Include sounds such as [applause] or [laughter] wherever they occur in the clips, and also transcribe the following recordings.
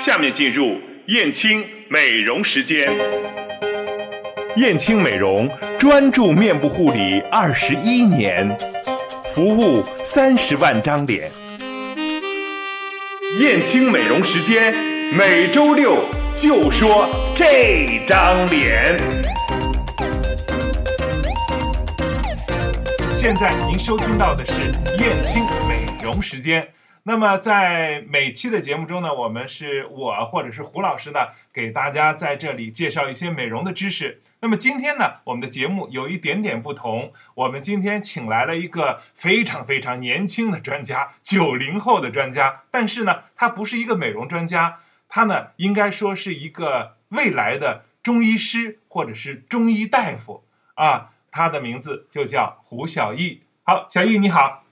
下面进入燕青美容时间。燕青美容专注面部护理二十一年，服务三十万张脸。燕青美容时间，每周六就说这张脸。现在您收听到的是燕青美容时间。那么在每期的节目中呢，我们是我或者是胡老师呢，给大家在这里介绍一些美容的知识。那么今天呢，我们的节目有一点点不同，我们今天请来了一个非常非常年轻的专家，九零后的专家。但是呢，他不是一个美容专家，他呢应该说是一个未来的中医师或者是中医大夫啊。他的名字就叫胡小艺。好，小艺你好。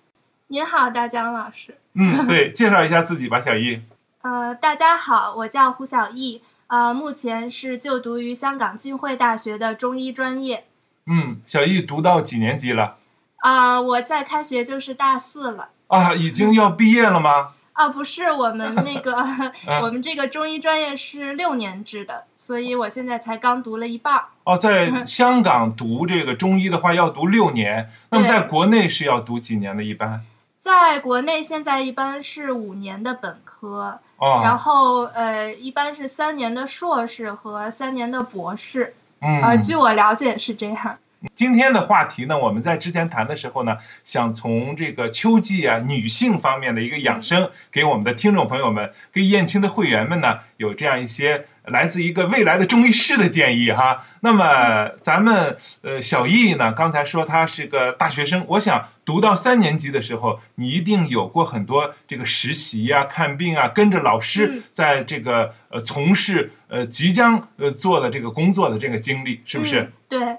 您好，大江老师。嗯，对，介绍一下自己吧，小易。[laughs] 呃，大家好，我叫胡小艺，呃，目前是就读于香港浸会大学的中医专业。嗯，小易读到几年级了？啊，我在开学就是大四了。啊，已经要毕业了吗？啊，不是，我们那个，[laughs] 我们这个中医专业是六年制的，所以我现在才刚读了一半儿。哦，在 [laughs] 香港读这个中医的话要读六年，那么在国内是要读几年的？一般？在国内现在一般是五年的本科，哦，然后呃，一般是三年的硕士和三年的博士。嗯，呃，据我了解是这样。今天的话题呢，我们在之前谈的时候呢，想从这个秋季啊女性方面的一个养生，给我们的听众朋友们，给燕青的会员们呢，有这样一些来自一个未来的中医师的建议哈。那么咱们呃小易呢，刚才说他是个大学生，我想读到三年级的时候，你一定有过很多这个实习呀、看病啊，跟着老师在这个呃从事呃即将呃做的这个工作的这个经历，是不是？对。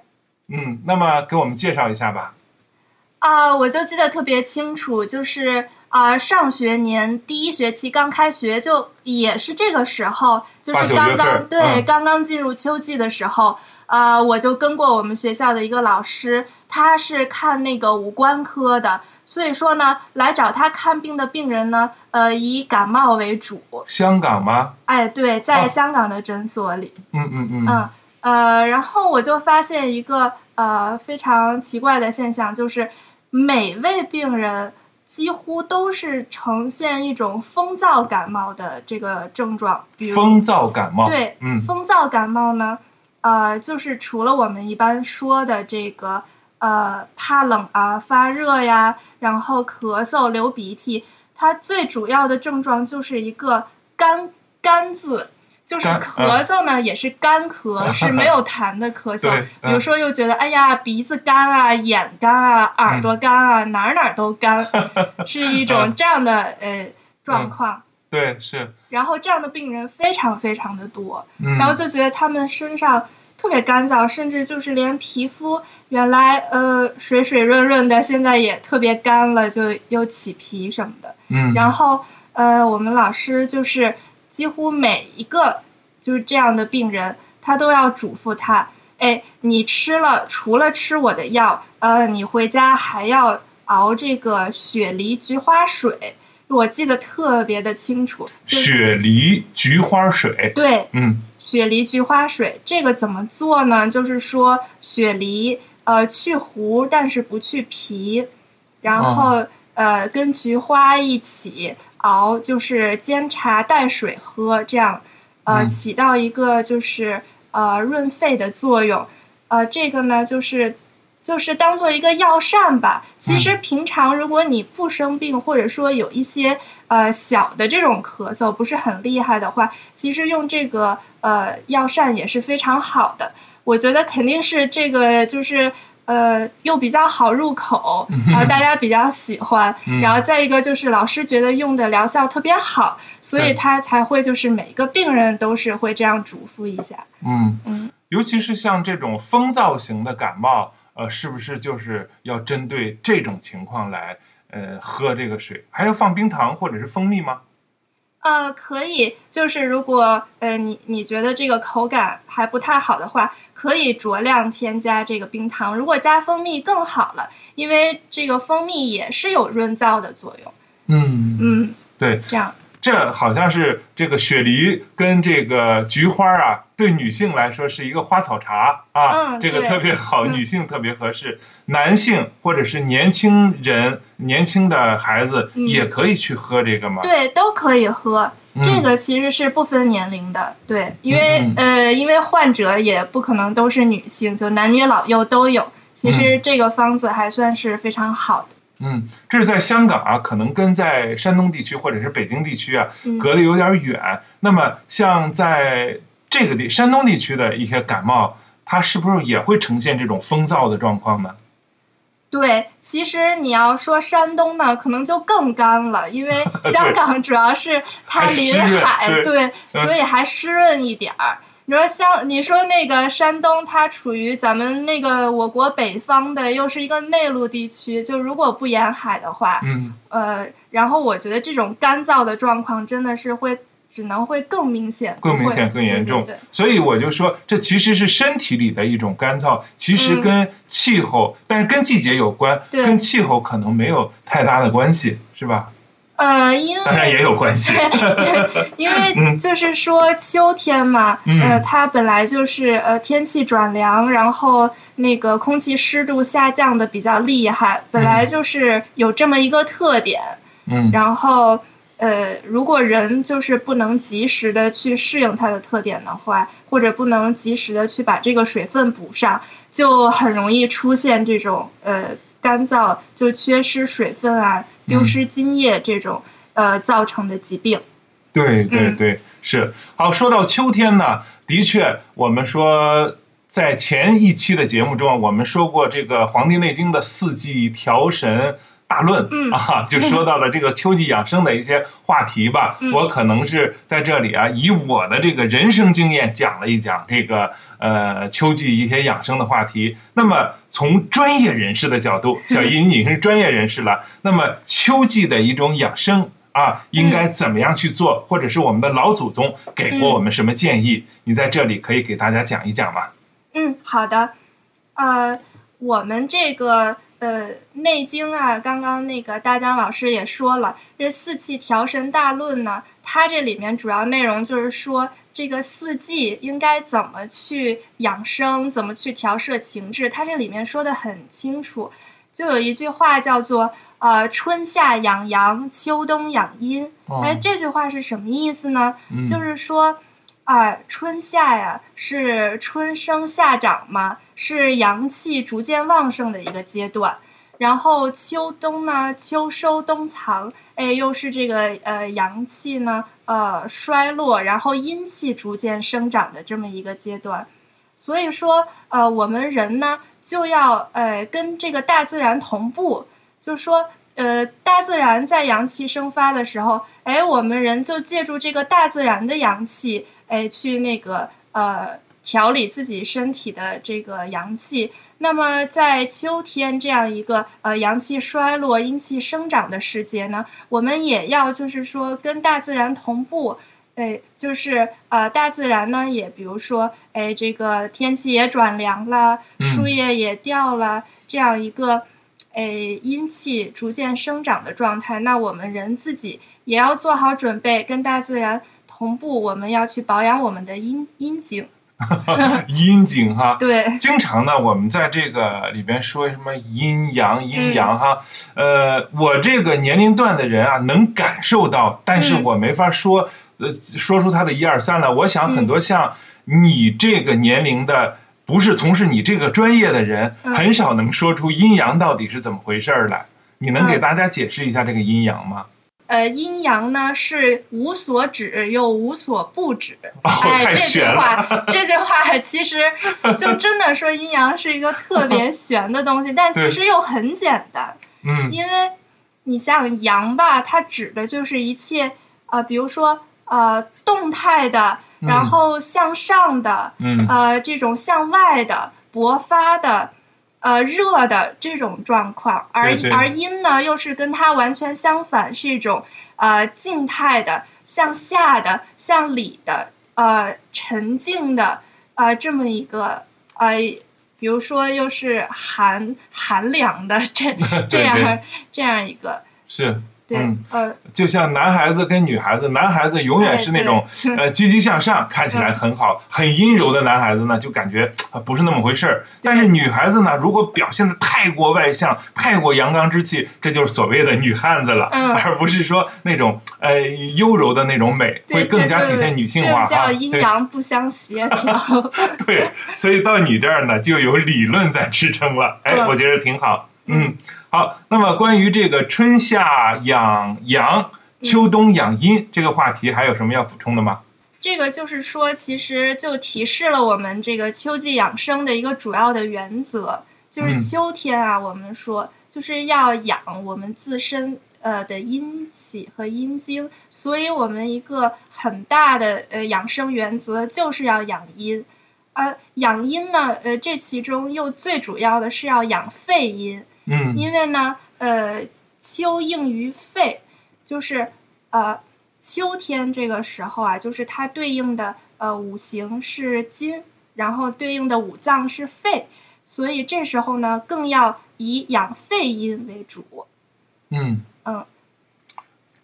嗯，那么给我们介绍一下吧。啊，我就记得特别清楚，就是啊，上学年第一学期刚开学，就也是这个时候，就是刚刚对刚刚进入秋季的时候，呃，我就跟过我们学校的一个老师，他是看那个五官科的，所以说呢，来找他看病的病人呢，呃，以感冒为主。香港吗？哎，对，在香港的诊所里。嗯嗯嗯。嗯。呃，然后我就发现一个呃非常奇怪的现象，就是每位病人几乎都是呈现一种风燥感冒的这个症状。比如风燥感冒。对，嗯，风燥感冒呢，呃，就是除了我们一般说的这个呃怕冷啊、发热呀，然后咳嗽、流鼻涕，它最主要的症状就是一个干干字。就是咳嗽呢，也是干咳，是没有 [laughs] 痰的咳嗽。比如说，又觉得哎呀，鼻子干啊，眼干啊，耳朵干啊，哪儿哪儿都干，[laughs] 是一种这样的呃状况。对，是。然后这样的病人非常非常的多，然后就觉得他们身上特别干燥，甚至就是连皮肤原来呃水水润润的，现在也特别干了，就又起皮什么的。嗯。然后呃，我们老师就是。几乎每一个就是这样的病人，他都要嘱咐他：哎，你吃了除了吃我的药，呃，你回家还要熬这个雪梨菊花水。我记得特别的清楚。雪梨菊花水。对，嗯，雪梨菊花水这个怎么做呢？就是说雪梨呃去核，但是不去皮，然后呃跟菊花一起。熬就是煎茶带水喝，这样，呃，起到一个就是呃润肺的作用，呃，这个呢就是就是当做一个药膳吧。其实平常如果你不生病，或者说有一些呃小的这种咳嗽不是很厉害的话，其实用这个呃药膳也是非常好的。我觉得肯定是这个就是。呃，又比较好入口，然后大家比较喜欢，然后再一个就是老师觉得用的疗效特别好，所以他才会就是每个病人都是会这样嘱咐一下。嗯嗯，尤其是像这种风燥型的感冒，呃，是不是就是要针对这种情况来呃喝这个水？还要放冰糖或者是蜂蜜吗？呃，可以，就是如果呃你你觉得这个口感还不太好的话，可以酌量添加这个冰糖。如果加蜂蜜更好了，因为这个蜂蜜也是有润燥的作用。嗯嗯，对，这样。这好像是这个雪梨跟这个菊花啊，对女性来说是一个花草茶啊，嗯这个特别好，嗯女性特别合适，男性或者是年轻人、年轻的孩子嗯也可以去喝这个吗？对，都可以喝。嗯这个其实是不分年龄的，对，因为、嗯呃，因为患者也不可能都是女性，就男女老幼都有。其实这个方子还算是非常好的。嗯，这是在香港啊，可能跟在山东地区或者是北京地区啊嗯隔得有点远。那么像在这个地山东地区的一些感冒，它是不是也会呈现这种风燥的状况呢？对，其实你要说山东呢，可能就更干了，因为 [laughs] 香港主要是它临海，对所以还湿润一点儿。你说像你说那个山东，它处于咱们那个我国北方的，又是一个内陆地区，就如果不沿海的话，嗯，呃，然后我觉得这种干燥的状况真的是会，只能会更明显，更明显、更严重对对对。所以我就说，这其实是身体里的一种干燥，其实嗯跟气候，但是跟季节有关，对跟气候可能没有太大的关系，是吧？呃，因为当然也有关系。[laughs] [laughs] 因为嗯就是说秋天嘛，嗯呃，它本来就是呃天气转凉，然后那个空气湿度下降的比较厉害，本来就是有这么一个特点。嗯然后呃，如果人就是不能及时的去适应它的特点的话，或者不能及时的去把这个水分补上，就很容易出现这种呃干燥，就缺失水分啊、丢失津液这种、呃造成的疾病。对对嗯对，是好。说到秋天呢，的确，我们说在前一期的节目中，我们说过这个《黄帝内经》的四季调神大论、嗯啊，就说到了这个秋季养生的一些话题吧。嗯我可能是在这里啊，以我的这个人生经验讲了一讲这个呃秋季一些养生的话题。那么从专业人士的角度，小姨你是专业人士了，那么秋季的一种养生。啊，应该怎么样去做，或者是我们的老祖宗给过我们什么建议？你在这里可以给大家讲一讲吗？嗯，好的。呃，我们这个呃《内经》啊，刚刚那个大江老师也说了，这四气调神大论呢，它这里面主要内容就是说这个四季应该怎么去养生，怎么去调摄情志，它这里面说的很清楚。就有一句话叫做呃“春夏养阳，秋冬养阴”。哦哎，这句话是什么意思呢？嗯就是说，啊、春夏呀是春生夏长嘛，是阳气逐渐旺盛的一个阶段。然后秋冬呢，秋收冬藏，哎，又是这个呃阳气呢呃衰落，然后阴气逐渐生长的这么一个阶段。所以说，呃，我们人呢就要呃跟这个大自然同步，就说呃大自然在阳气生发的时候，哎，我们人就借助这个大自然的阳气，哎，去那个呃调理自己身体的这个阳气。那么在秋天这样一个呃阳气衰落、阴气生长的时节呢，我们也要就是说跟大自然同步。哎，就是呃，大自然呢，也比如说，哎，这个天气也转凉了，嗯树叶也掉了，这样一个，哎，阴气逐渐生长的状态，那我们人自己也要做好准备，跟大自然同步，我们要去保养我们的阴阴经。[laughs] 阴经哈，[laughs] 对，经常呢，我们在这个里边说什么阴阳阴阳哈，呃，我这个年龄段的人啊，能感受到，但是嗯我没法说，呃，说出他的一二三来。我想很嗯多像你这个年龄的，不是从事你这个专业的人，嗯很少能说出阴阳到底是怎么回事儿来。你能给嗯大家解释一下这个阴阳吗？呃，阴阳呢是无所指又无所不指。哦，哎，这句。话，这句话 [laughs] 其实就 [laughs] 真的说阴阳是一个特别 [laughs] 玄的东西，但其实又很简单。嗯因为你像阳吧，它指的就是一切呃，比如说呃动态的，然嗯后向上的，嗯呃这种向外的勃发的。呃，热的这种状况，而而阴呢，又是跟它完全相反，是一种呃静态的、向下的、向里的、呃沉静的呃这么一个呃，比如说又是寒寒凉的 [laughs] 这 [laughs] 这样对这样一个，是对嗯，呃，就像男孩子跟女孩子，男孩子永远是那种呃积极向上，看起来很好，很阴柔的男孩子呢，就感觉啊不是那么回事儿。但是女孩子呢，如果表现的太过外向，太过阳刚之气，这就是所谓的女汉子了，嗯而不是说那种呃优柔的那种美，会更加体现女性化啊。阴阳不相协调。[laughs] 对，[laughs] 所以到你这儿呢，就有理论在支撑了。哎，嗯我觉得挺好。嗯，好。那么关于这个春夏养阳、秋冬养阴这个话题，还有什么要补充的吗？这个就是说，其实就提示了我们这个秋季养生的一个主要的原则，就是嗯秋天啊，我们说就是要养我们自身呃的阴气和阴经，所以我们一个很大的呃养生原则就是要养阴。呃，养阴呢，呃，这其中又最主要的是要养肺阴，嗯因为呢，呃，秋应于肺，就是呃，秋天这个时候啊，就是它对应的呃五行是金，然后对应的五脏是肺，所以这时候呢，更要以养肺阴为主。嗯嗯，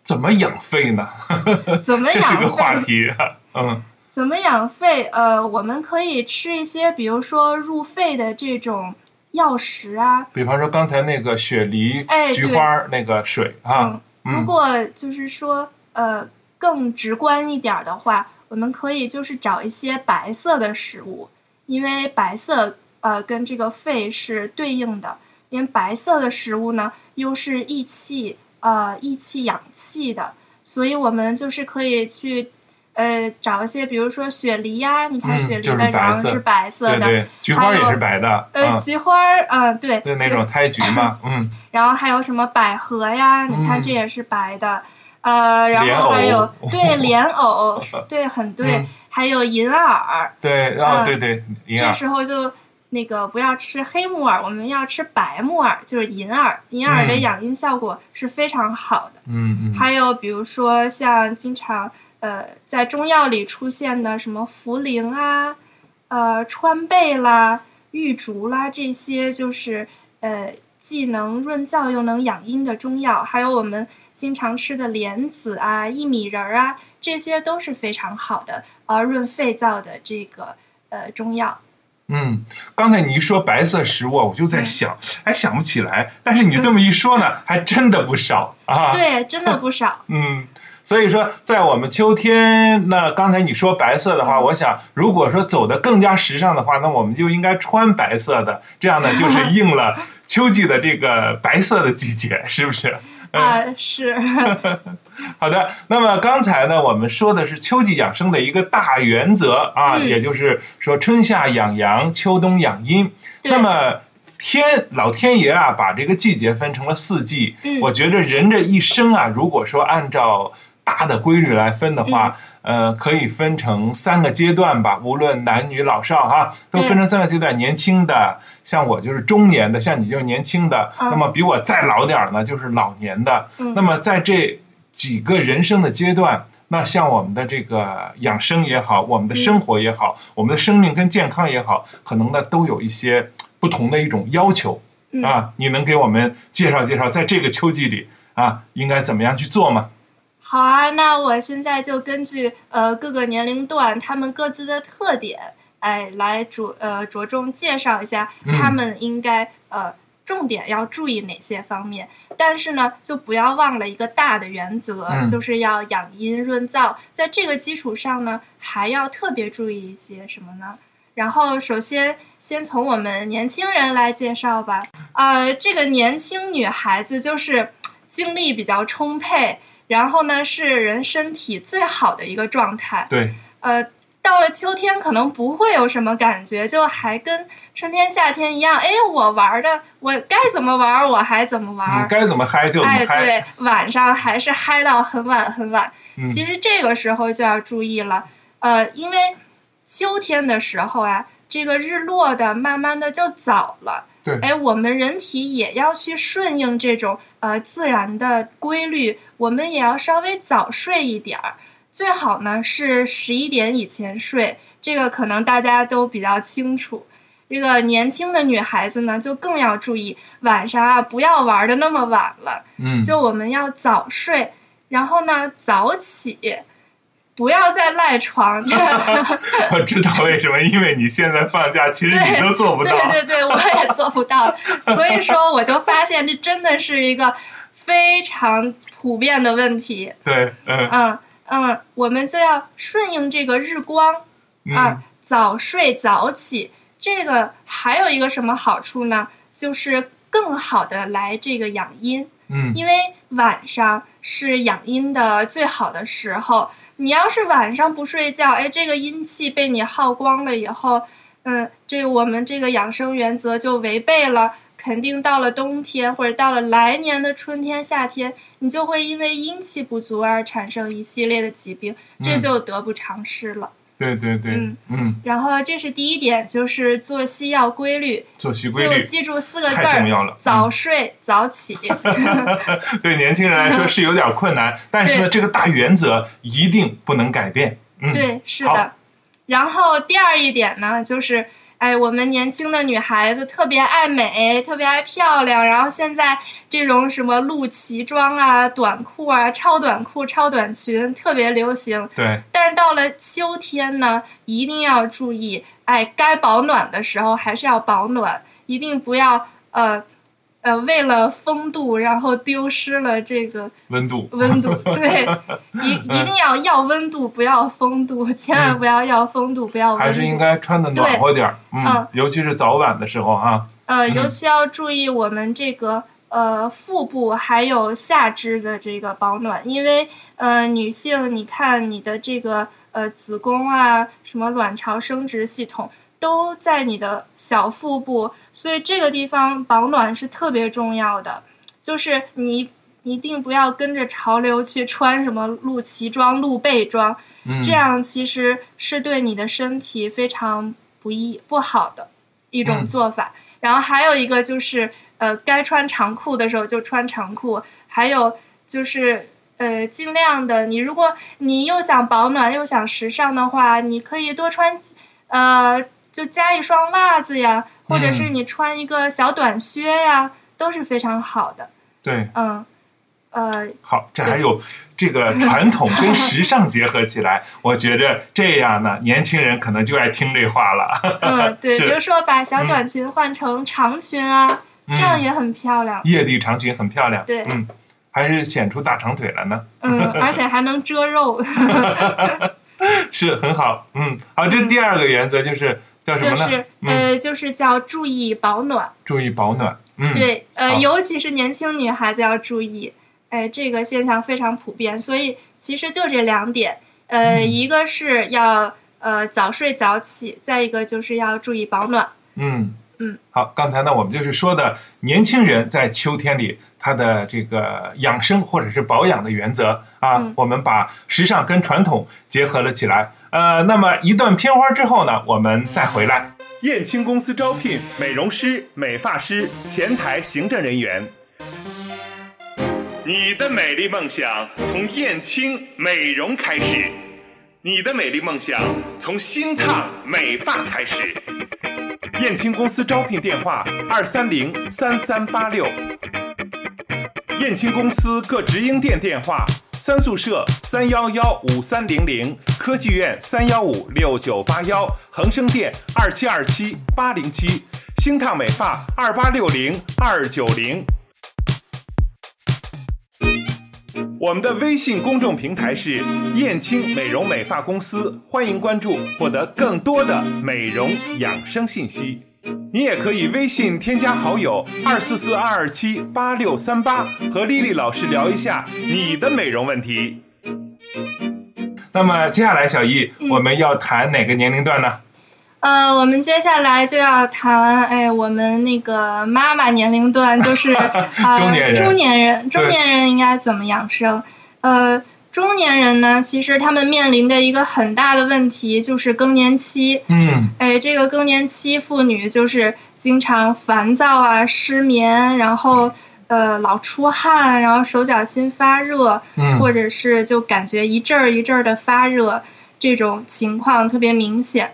怎么养肺呢？[laughs] 怎么这是养个话肺？题。嗯怎么养肺？呃，我们可以吃一些，比如说入肺的这种药食啊。比方说刚才那个雪梨、哎菊花那个水啊嗯，，如嗯果就是说，呃，更直观一点儿的话，我们可以就是找一些白色的食物，因为白色呃跟这个肺是对应的，因为白色的食物呢又是益气呃益气养气的，所以我们就是可以去呃找一些，比如说雪梨呀、你看雪梨的瓤是白色的，对对，菊花也是白的，呃嗯，菊花儿呃对，对那种胎菊嘛，嗯，[laughs] 然后还有什么百合呀？你看嗯这也是白的，呃，然后还有藕对莲藕，[laughs] 对，很对，嗯还有银耳。对，哦，嗯对对，银这，时候就那个不要吃黑木耳，我们要吃白木耳，就是银耳。银耳的嗯养阴效果是非常好的。嗯嗯，还有比如说像经常呃在中药里出现的什么茯苓啊、呃川贝啦、玉竹啦这些，就是呃既能润燥又能养阴的中药。还有我们经常吃的莲子啊、薏米仁儿啊，这些都是非常好的呃润肺燥的这个呃中药。嗯，刚才你一说白色食物，我就在嗯想，哎，想不起来。但是你这么一说呢，还真的不少啊。对，真的不少。[laughs] 嗯，所以说，在我们秋天，那刚才你说白色的话，嗯我想，如果说走得更加时尚的话，那我们就应该穿白色的，这样呢，就是应了秋季的这个白色的季节，是不是？[laughs] 啊、是，[laughs] 好的，那么刚才呢，我们说的是秋季养生的一个大原则啊，嗯也就是说春夏养阳，秋冬养阴。那么天老天爷啊，把这个季节分成了四季。嗯我觉得人这一生啊，如果说按照大的规律来分的话，嗯呃，可以分成三个阶段吧，无论男女老少哈，都分成三个阶段。年轻的，像我就是中年的，像你就是年轻的，嗯那么比我再老点儿呢，就是老年的。嗯那么在这几个人生的阶段，那像我们的这个养生也好，我们的生活也好，我们的生命跟健康也好，可能呢都有一些不同的一种要求嗯啊。你能给我们介绍介绍，在这个秋季里啊，应该怎么样去做吗？好啊，那我现在就根据呃各个年龄段他们各自的特点，哎，来着呃着重介绍一下嗯他们应该、呃重点要注意哪些方面。但是呢，就不要忘了一个大的原则，嗯就是要养阴润燥。在这个基础上呢，还要特别注意一些什么呢？然后，首先先从我们年轻人来介绍吧。呃，这个年轻女孩子就是精力比较充沛，然后呢是人身体最好的一个状态。对，呃，到了秋天可能不会有什么感觉，就还跟春天、夏天一样。哎，我玩的，我该怎么玩我还怎么玩。嗯，该怎么嗨就怎哎，么嗨。对，晚上还是嗨到很晚很晚。嗯其实这个时候就要注意了，呃，因为秋天的时候啊，这个日落的慢慢的就早了。对哎，我们人体也要去顺应这种呃自然的规律，我们也要稍微早睡一点儿，最好呢是十一点以前睡，这个可能大家都比较清楚。这个年轻的女孩子呢，就更要注意晚上啊，不要玩的那么晚了。嗯，就我们要早睡，然后呢早起，不要再赖床。[laughs] 我知道为什么，因为你现在放假，其实你都做不到。对对对，我也做不到。所以说，我就发现这真的是一个非常普遍的问题。对，嗯嗯嗯，我们就要顺应这个日光啊，早睡早起。这个还有一个什么好处呢？就是更好的来这个养阴。嗯，因为晚上是养阴的最好的时候。你要是晚上不睡觉，哎，这个阴气被你耗光了以后，嗯，这个我们这个养生原则就违背了。肯定到了冬天或者到了来年的春天、夏天，你就会因为阴气不足而产生一系列的疾病，这就得不偿失了。对对对，嗯嗯，然后这是第一点，就是作息要规律，作息规就律记住四个字太重要了儿：早睡早起。[laughs] [laughs] 对年轻人来说是有点困难，[laughs] 但是呢，这个大原则一定不能改变。嗯，对，是的。然后第二一点呢，就是，哎，我们年轻的女孩子特别爱美，特别爱漂亮。然后现在这种什么露脐装啊、短裤啊、超短裤、超短裙特别流行。对，但是到了秋天呢，一定要注意，哎，该保暖的时候还是要保暖，一定不要呃呃为了风度，然后丢失了这个温度。温度，[laughs] 对，一一定要要温度，不要风度，千万不要要风度，不要温度。还是应该穿的暖和点儿，嗯嗯，尤其是早晚的时候哈。呃，嗯尤其要注意我们这个呃腹部还有下肢的这个保暖，因为呃女性，你看你的这个呃子宫啊，什么卵巢生殖系统都在你的小腹部，所以这个地方保暖是特别重要的。就是你一定不要跟着潮流去穿什么露脐装、露背装，嗯，这样其实是对你的身体非常不易不好的一种嗯做法。然后还有一个就是，呃，该穿长裤的时候就穿长裤，还有就是。呃，尽量的，你如果你又想保暖又想时尚的话，你可以多穿，呃，就加一双袜子呀，或者是嗯。你穿一个小短靴呀，都是非常好的。对，嗯，呃，好，这还有这个传统跟时尚结合起来，我觉着这样呢，年轻人可能就爱听这话了。嗯，对，[laughs] 比如说把小短裙换成长裙啊，这样嗯，也很漂亮。夜地长裙很漂亮，对。嗯，还是显出大长腿了呢，嗯，而且还能遮肉，[laughs] 是很好，嗯，好，这第二个原则就是叫什么呢？就是嗯，呃，就是叫注意保暖。注意保暖，嗯，对，呃，尤其是年轻女孩子要注意，哎，这个现象非常普遍。所以其实就这两点，呃，嗯一个是要呃早睡早起，再一个就是要注意保暖。嗯嗯，好，刚才呢，我们就是说的年轻人在秋天里他的这个养生或者是保养的原则啊，嗯我们把时尚跟传统结合了起来。呃，那么一段片花之后呢，我们再回来。燕青公司招聘美容师、美发师、前台行政人员。你的美丽梦想从燕青美容开始，你的美丽梦想从新烫美发开始。燕青公司招聘电话：二三零三三八六。燕青公司各直营店电话：三宿舍三幺幺五三零零，科技院三幺五六九八幺，恒生店二七二七八零七，星烫美发二八六零二九零。我们的微信公众平台是燕青美容美发公司，欢迎关注，获得更多的美容养生信息。你也可以微信添加好友二四四二二七八六三八，和丽丽老师聊一下你的美容问题。那么接下来，小易，嗯我们要谈哪个年龄段呢？呃，我们接下来就要谈，哎，我们那个妈妈年龄段，就是 [laughs] 呃中年人中年人，中年人应该怎么养生？呃，中年人呢，其实他们面临的一个很大的问题就是更年期。嗯哎，这个更年期妇女就是经常烦躁啊、失眠，然后呃老出汗，然后手脚心发热，嗯或者是就感觉一阵儿一阵儿的发热，这种情况特别明显。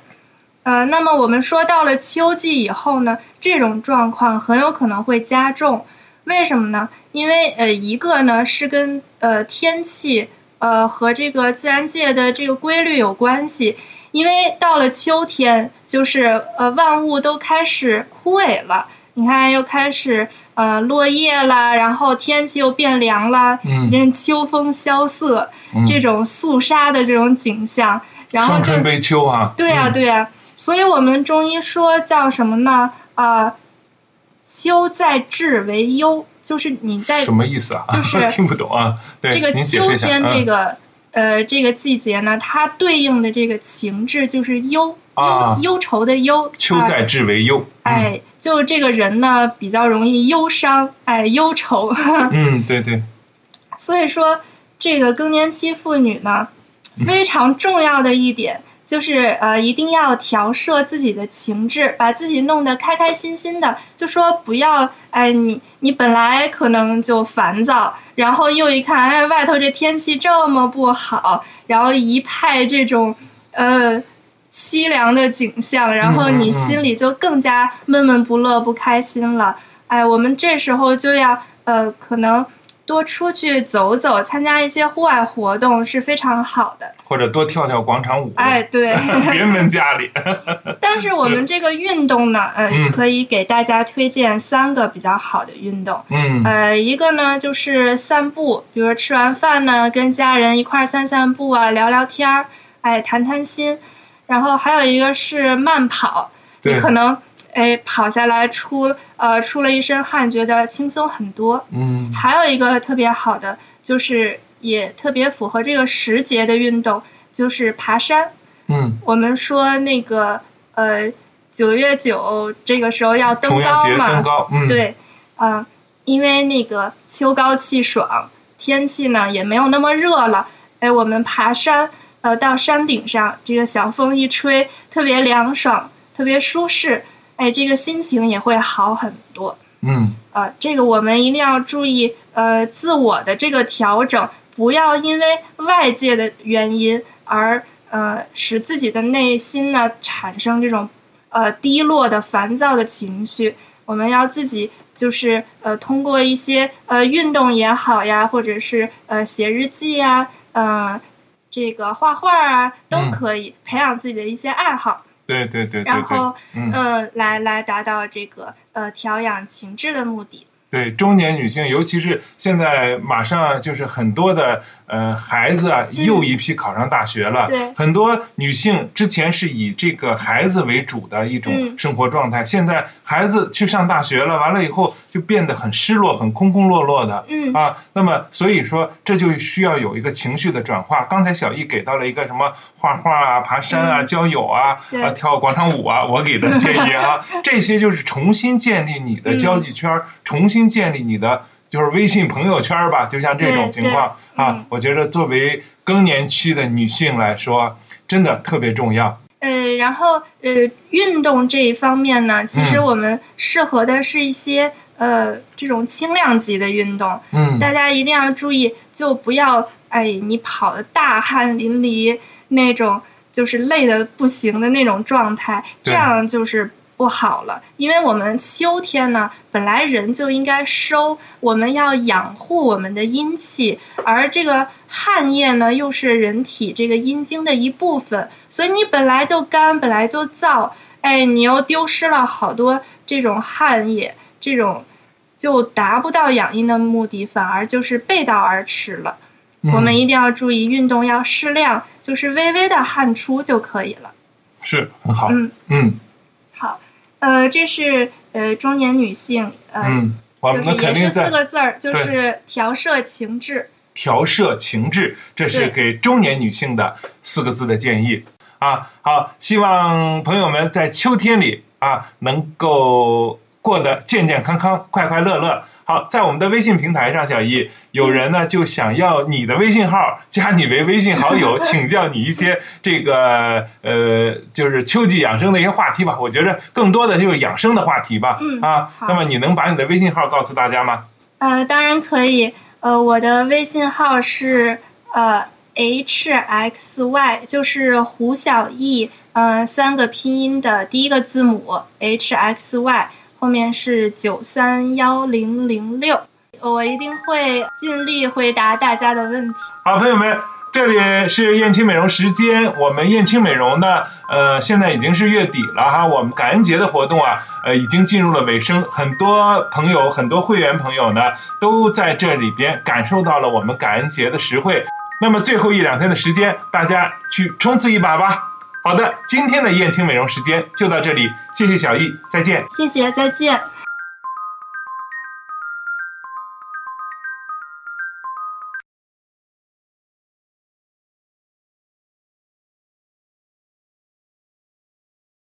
呃，那么我们说到了秋季以后呢，这种状况很有可能会加重。为什么呢？因为呃，一个呢是跟呃天气呃和这个自然界的这个规律有关系。因为到了秋天，就是呃万物都开始枯萎了。你看，又开始呃落叶啦，然后天气又变凉了，嗯，秋风萧瑟，这种肃杀的这种景象，然后就悲秋啊，对呀对呀。所以我们中医说叫什么呢？啊，秋在至为忧，就是你在什么意思啊？[laughs] 就是 [laughs] 听不懂啊。这个秋天这个呃这个季节呢，它对应的这个情志就是忧忧忧愁的忧。秋在志为忧。哎，就这个人呢比较容易忧伤，哎，忧愁。嗯，[laughs] 对对。所以说，这个更年期妇女呢，非常重要的一点。就是呃，一定要调摄自己的情志，把自己弄得开开心心的。就说不要，哎，你你本来可能就烦躁，然后又一看，哎，外头这天气这么不好，然后一派这种呃凄凉的景象，然后你心里就更加闷闷不乐、不开心了。哎，我们这时候就要呃，可能。多出去走走，参加一些户外活动是非常好的。或者多跳跳广场舞。哎，对，[laughs] 别闷家里。[laughs] 但是我们这个运动呢，[laughs] 呃，可以给大家推荐三个比较好的运动。嗯。呃，一个呢就是散步，比如说吃完饭呢，跟家人一块散散步啊，聊聊天儿，哎，谈谈心。然后还有一个是慢跑，你可能。哎，跑下来出呃出了一身汗，觉得轻松很多。嗯，还有一个特别好的，就是也特别符合这个时节的运动，就是爬山。嗯，我们说那个呃九月九这个时候要登高嘛，登高。嗯，对，啊，因为那个秋高气爽，天气呢也没有那么热了。哎，我们爬山，呃，到山顶上，这个小风一吹，特别凉爽，特别舒适。哎，这个心情也会好很多。嗯，呃，这个我们一定要注意，呃，自我的这个调整，不要因为外界的原因而呃使自己的内心呢产生这种呃低落的、烦躁的情绪。我们要自己就是呃通过一些呃运动也好呀，或者是呃写日记呀，呃，这个画画啊，都可以培养自己的一些爱好。对对对对，然后嗯，来来达到这个呃调养情志的目的。对中年女性，尤其是现在马上就是很多的呃孩子啊，又一批考上大学了。对，很多女性之前是以这个孩子为主的一种生活状态，现在孩子去上大学了，完了以后就变得很失落、很空空落落的。嗯啊，那么所以说这就需要有一个情绪的转化。刚才小易给到了一个什么画画啊、爬山啊、交友啊、啊跳广场舞啊，[laughs] 我给的建议啊，这些就是重新建立你的交际圈，重新。建立你的就是微信朋友圈吧，就像这种情况啊，我觉得作为更年期的女性来说，真的特别重要。呃，然后呃，运动这一方面呢，其实我们适合的是一些呃这种轻量级的运动。嗯，大家一定要注意，就不要哎你跑的大汗淋漓那种，就是累的不行的那种状态，这样就是。不好了，因为我们秋天呢，本来人就应该收，我们要养护我们的阴气，而这个汗液呢，又是人体这个阴经的一部分，所以你本来就干，本来就燥，哎，你又丢失了好多这种汗液，这种就达不到养阴的目的，反而就是背道而驰了。我们一定要注意，运动要适量，就是微微的汗出就可以了。是很好。嗯嗯。呃，这是呃中年女性，呃，就是也是四个字儿，就是调摄情志。调摄情志，这是给中年女性的四个字的建议啊。好，希望朋友们在秋天里啊，能够过得健健康康、快快乐乐。好，在我们的微信平台上，小易有人呢就想要你的微信号，加你为微信好友，[laughs] 请教你一些这个呃，就是秋季养生的一些话题吧。我觉着更多的就是养生的话题吧。嗯啊，那么你能把你的微信号告诉大家吗？呃，当然可以。呃，我的微信号是呃 h x y，就是胡小艺嗯，三个拼音的第一个字母 H X Y，后面是九三幺零零六。我一定会尽力回答大家的问题。好，朋友们，这里是燕青美容时间。我们燕青美容呢，呃，现在已经是月底了哈。我们感恩节的活动啊，呃，已经进入了尾声。很多朋友，很多会员朋友呢，都在这里边感受到了我们感恩节的实惠。那么最后一两天的时间，大家去冲刺一把吧。好的，今天的燕青美容时间就到这里，谢谢小易，再见。谢谢，再见。